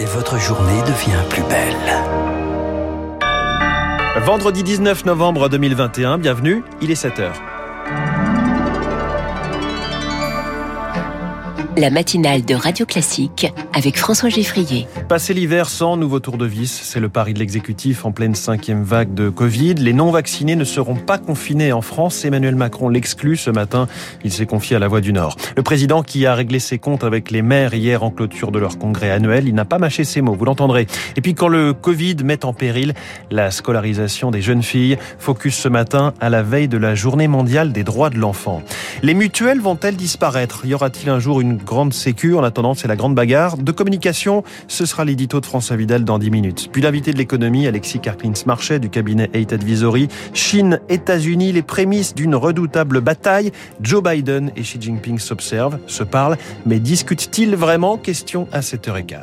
et votre journée devient plus belle. Vendredi 19 novembre 2021, bienvenue, il est 7h. La matinale de Radio Classique avec François Geffrier. Passer l'hiver sans nouveau tour de vis, c'est le pari de l'exécutif en pleine cinquième vague de Covid. Les non-vaccinés ne seront pas confinés en France. Emmanuel Macron l'exclut ce matin. Il s'est confié à la Voix du Nord. Le président qui a réglé ses comptes avec les maires hier en clôture de leur congrès annuel, il n'a pas mâché ses mots, vous l'entendrez. Et puis quand le Covid met en péril la scolarisation des jeunes filles, focus ce matin à la veille de la journée mondiale des droits de l'enfant. Les mutuelles vont-elles disparaître? Y aura-t-il un jour une grande sécu. En attendant, c'est la grande bagarre. De communication, ce sera l'édito de François Vidal dans 10 minutes. Puis l'invité de l'économie, Alexis Karklins-Marchais du cabinet Eight Advisory. Chine, États-Unis, les prémices d'une redoutable bataille. Joe Biden et Xi Jinping s'observent, se parlent, mais discutent-ils vraiment? Question à 7h15.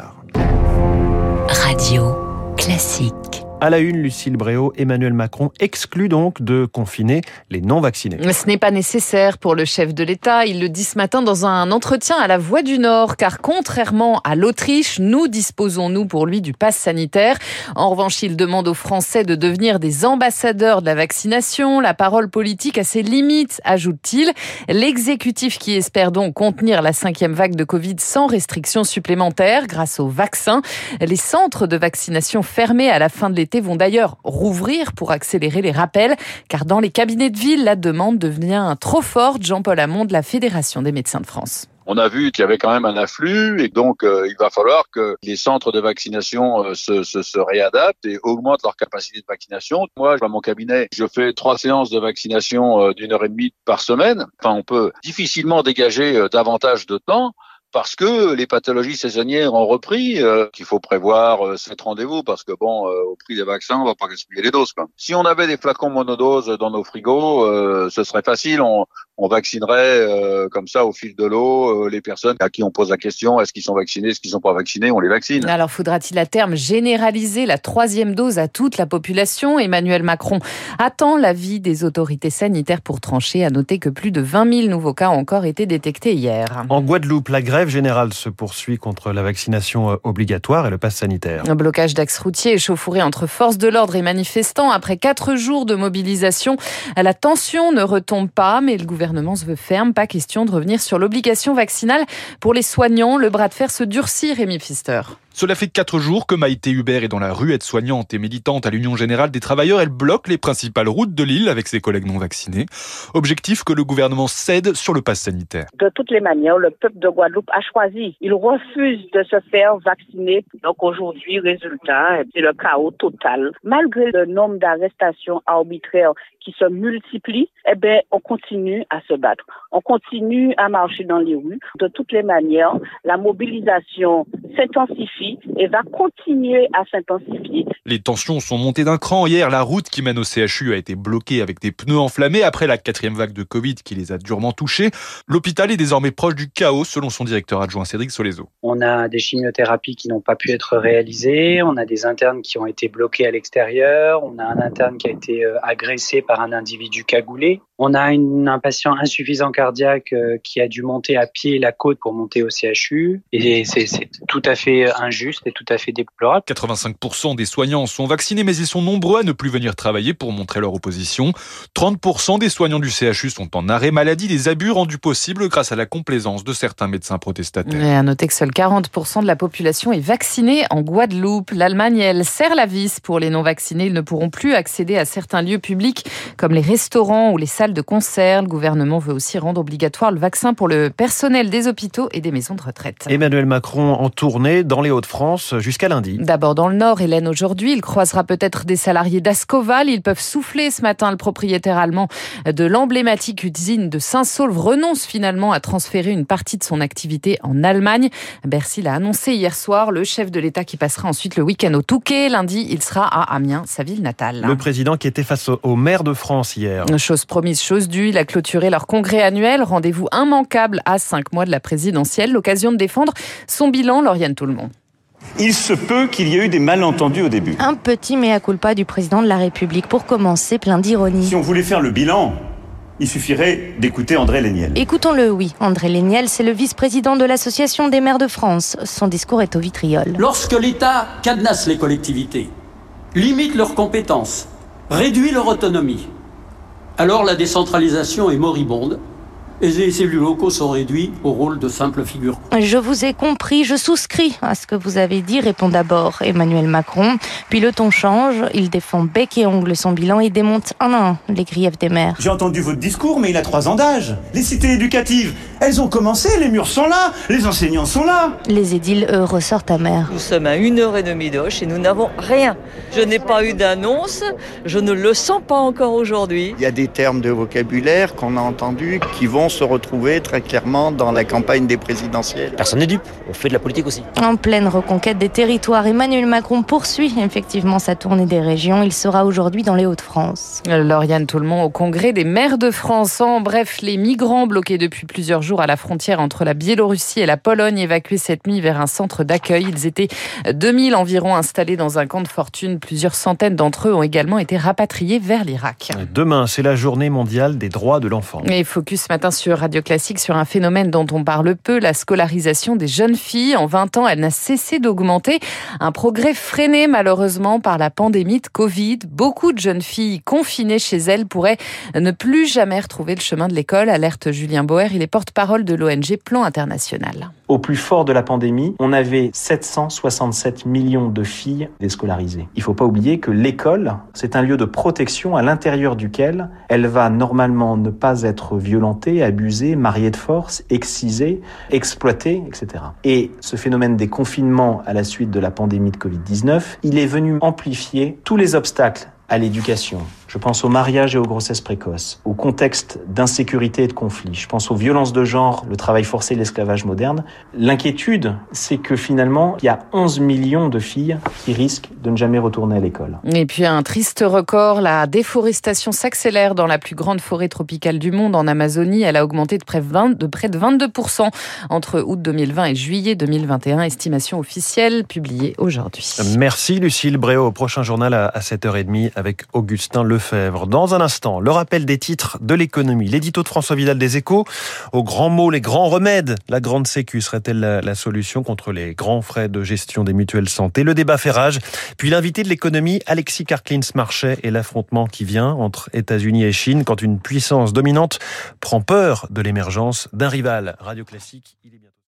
Radio classique. À la une, Lucille Bréau, Emmanuel Macron exclut donc de confiner les non-vaccinés. Ce n'est pas nécessaire pour le chef de l'État. Il le dit ce matin dans un entretien à la Voix du Nord, car contrairement à l'Autriche, nous disposons, nous, pour lui, du pass sanitaire. En revanche, il demande aux Français de devenir des ambassadeurs de la vaccination. La parole politique a ses limites, ajoute-t-il. L'exécutif qui espère donc contenir la cinquième vague de Covid sans restrictions supplémentaires grâce au vaccin. Les centres de vaccination fermés à la fin de l'été vont d'ailleurs rouvrir pour accélérer les rappels, car dans les cabinets de ville, la demande devient trop forte. Jean-Paul Hamon de la Fédération des médecins de France on a vu qu'il y avait quand même un afflux et donc euh, il va falloir que les centres de vaccination euh, se, réadaptent et augmentent leur capacité de vaccination. Moi, dans mon cabinet, je fais trois séances de vaccination euh, d'une heure et demie par semaine. Enfin, on peut difficilement dégager davantage de temps parce que les pathologies saisonnières ont repris, euh, qu'il faut prévoir euh, cette rendez-vous parce que bon, euh, au prix des vaccins, on va pas gaspiller les doses. Quoi. Si on avait des flacons monodoses dans nos frigos, euh, ce serait facile. On, on vaccinerait euh, comme ça au fil de l'eau les personnes à qui on pose la question est-ce qu'ils sont vaccinés, est-ce qu'ils sont pas vaccinés, on les vaccine. Alors faudra-t-il à terme généraliser la troisième dose à toute la population? Emmanuel Macron attend l'avis des autorités sanitaires pour trancher. À noter que plus de 20 000 nouveaux cas ont encore été détectés hier. En Guadeloupe, la grève générale se poursuit contre la vaccination euh, obligatoire et le pass sanitaire. Un blocage d'axe routier échauffouré entre forces de l'ordre et manifestants. Après quatre jours de mobilisation, la tension ne retombe pas, mais le gouvernement se veut ferme. Pas question de revenir sur l'obligation vaccinale pour les soignants. Le bras de fer se durcit, Rémi Pfister. Cela fait quatre jours que Maïté Hubert est dans la rue, aide-soignante et militante à l'Union Générale des Travailleurs. Elle bloque les principales routes de l'île avec ses collègues non vaccinés. Objectif que le gouvernement cède sur le pass sanitaire. De toutes les manières, le peuple de Guadeloupe a choisi. Il refuse de se faire vacciner. Donc aujourd'hui, résultat, c'est le chaos total. Malgré le nombre d'arrestations arbitraires qui se multiplient, eh ben, on continue à se battre. On continue à marcher dans les rues. De toutes les manières, la mobilisation s'intensifie et va continuer à s'intensifier. Les tensions sont montées d'un cran. Hier, la route qui mène au CHU a été bloquée avec des pneus enflammés après la quatrième vague de Covid qui les a durement touchés. L'hôpital est désormais proche du chaos, selon son directeur adjoint Cédric Solezo. On a des chimiothérapies qui n'ont pas pu être réalisées. On a des internes qui ont été bloqués à l'extérieur. On a un interne qui a été euh, agressé par un individu cagoulé. On a une, un patient insuffisant cardiaque euh, qui a dû monter à pied la côte pour monter au CHU. Et c'est tout à fait injuste et tout à fait déplorable. 85% des soignants sont vaccinés, mais ils sont nombreux à ne plus venir travailler pour montrer leur opposition. 30% des soignants du CHU sont en arrêt maladie, des abus rendus possibles grâce à la complaisance de certains médecins protestataires. Et à noter que seul 40% de la population est vaccinée en Guadeloupe. L'Allemagne, elle serre la vis pour les non-vaccinés. Ils ne pourront plus accéder à certains lieux publics comme les restaurants ou les salles de concert. Le gouvernement veut aussi rendre obligatoire le vaccin pour le personnel des hôpitaux et des maisons de retraite. Emmanuel Macron en tournée dans les Hauts-de-France jusqu'à lundi. D'abord dans le Nord, Hélène aujourd'hui, il croisera peut-être des salariés d'Ascoval. Ils peuvent souffler ce matin. Le propriétaire allemand de l'emblématique usine de Saint-Saulve renonce finalement à transférer une partie de son activité en Allemagne. Bercy l'a annoncé hier soir. Le chef de l'État qui passera ensuite le week-end au Touquet. Lundi, il sera à Amiens, sa ville natale. Le président qui était face au maire de France hier. Chose promise, chose due. Il a clôturé leur congrès annuel. Rendez-vous immanquable à cinq mois de la présidentielle. L'occasion de défendre son bilan, Lauriane Tout-le-Monde. Il se peut qu'il y ait eu des malentendus au début. Un petit mea culpa du président de la République pour commencer, plein d'ironie. Si on voulait faire le bilan, Il suffirait d'écouter André Léniel. Écoutons-le, oui. André Léniel, c'est le vice-président de l'Association des maires de France. Son discours est au vitriol. Lorsque l'État cadenasse les collectivités, limite leurs compétences, réduit leur autonomie, alors la décentralisation est moribonde et les élus locaux sont réduits au rôle de simples figures. Je vous ai compris, je souscris à ce que vous avez dit, répond d'abord Emmanuel Macron. Puis le ton change, il défend bec et ongle son bilan et démonte un à un les griefs des maires. J'ai entendu votre discours, mais il a trois ans d'âge. Les cités éducatives, elles ont commencé, les murs sont là, les enseignants sont là. Les édiles, eux, ressortent amers. Nous sommes à une heure et demie d'Oche et nous n'avons rien. Je n'ai pas eu d'annonce, je ne le sens pas encore aujourd'hui. Il y a des termes de vocabulaire qu'on a entendus qui vont se retrouver très clairement dans la campagne des présidentielles. Personne n'est dupe, on fait de la politique aussi. En pleine reconquête des territoires, Emmanuel Macron poursuit effectivement sa tournée des régions. Il sera aujourd'hui dans les Hauts-de-France. Lauriane Toulmont au congrès des maires de France. En bref, les migrants bloqués depuis plusieurs jours à la frontière entre la Biélorussie et la Pologne évacués cette nuit vers un centre d'accueil. Ils étaient 2000 environ installés dans un camp de fortune. Plusieurs centaines d'entre eux ont également été rapatriés vers l'Irak. Demain, c'est la journée mondiale des droits de l'enfant. Et focus ce matin sur Radio Classique sur un phénomène dont on parle peu, la scolarisation des jeunes filles. En 20 ans, elle n'a cessé d'augmenter. Un progrès freiné malheureusement par la pandémie de Covid. Beaucoup de jeunes filles confinées chez elles pourraient ne plus jamais retrouver le chemin de l'école, alerte Julien Boer. Il est porte-parole de l'ONG Plan International. Au plus fort de la pandémie, on avait 767 millions de filles déscolarisées. Il ne faut pas oublier que l'école, c'est un lieu de protection à l'intérieur duquel elle va normalement ne pas être violentée, abusée, mariée de force, excisée, exploitée, etc. Et ce phénomène des confinements à la suite de la pandémie de Covid-19, il est venu amplifier tous les obstacles à l'éducation. Je pense au mariage et aux grossesses précoces, au contexte d'insécurité et de conflit. Je pense aux violences de genre, le travail forcé et l'esclavage moderne. L'inquiétude, c'est que finalement, il y a 11 millions de filles qui risquent de ne jamais retourner à l'école. Et puis un triste record, la déforestation s'accélère dans la plus grande forêt tropicale du monde, en Amazonie. Elle a augmenté de près de, près de 22% entre août 2020 et juillet 2021, estimation officielle publiée aujourd'hui. Merci Lucille Bréau. Au prochain journal à 7h30 avec Augustin Le Dans un instant, le rappel des titres de l'économie. L'édito de François Vidal des Échos. Aux grands mots, les grands remèdes. La grande sécu serait-elle la, solution contre les grands frais de gestion des mutuelles santé? Le débat fait rage. Puis l'invité de l'économie, Alexis Karklins Marchais et l'affrontement qui vient entre États-Unis et Chine quand une puissance dominante prend peur de l'émergence d'un rival. Radio Classique, il est bien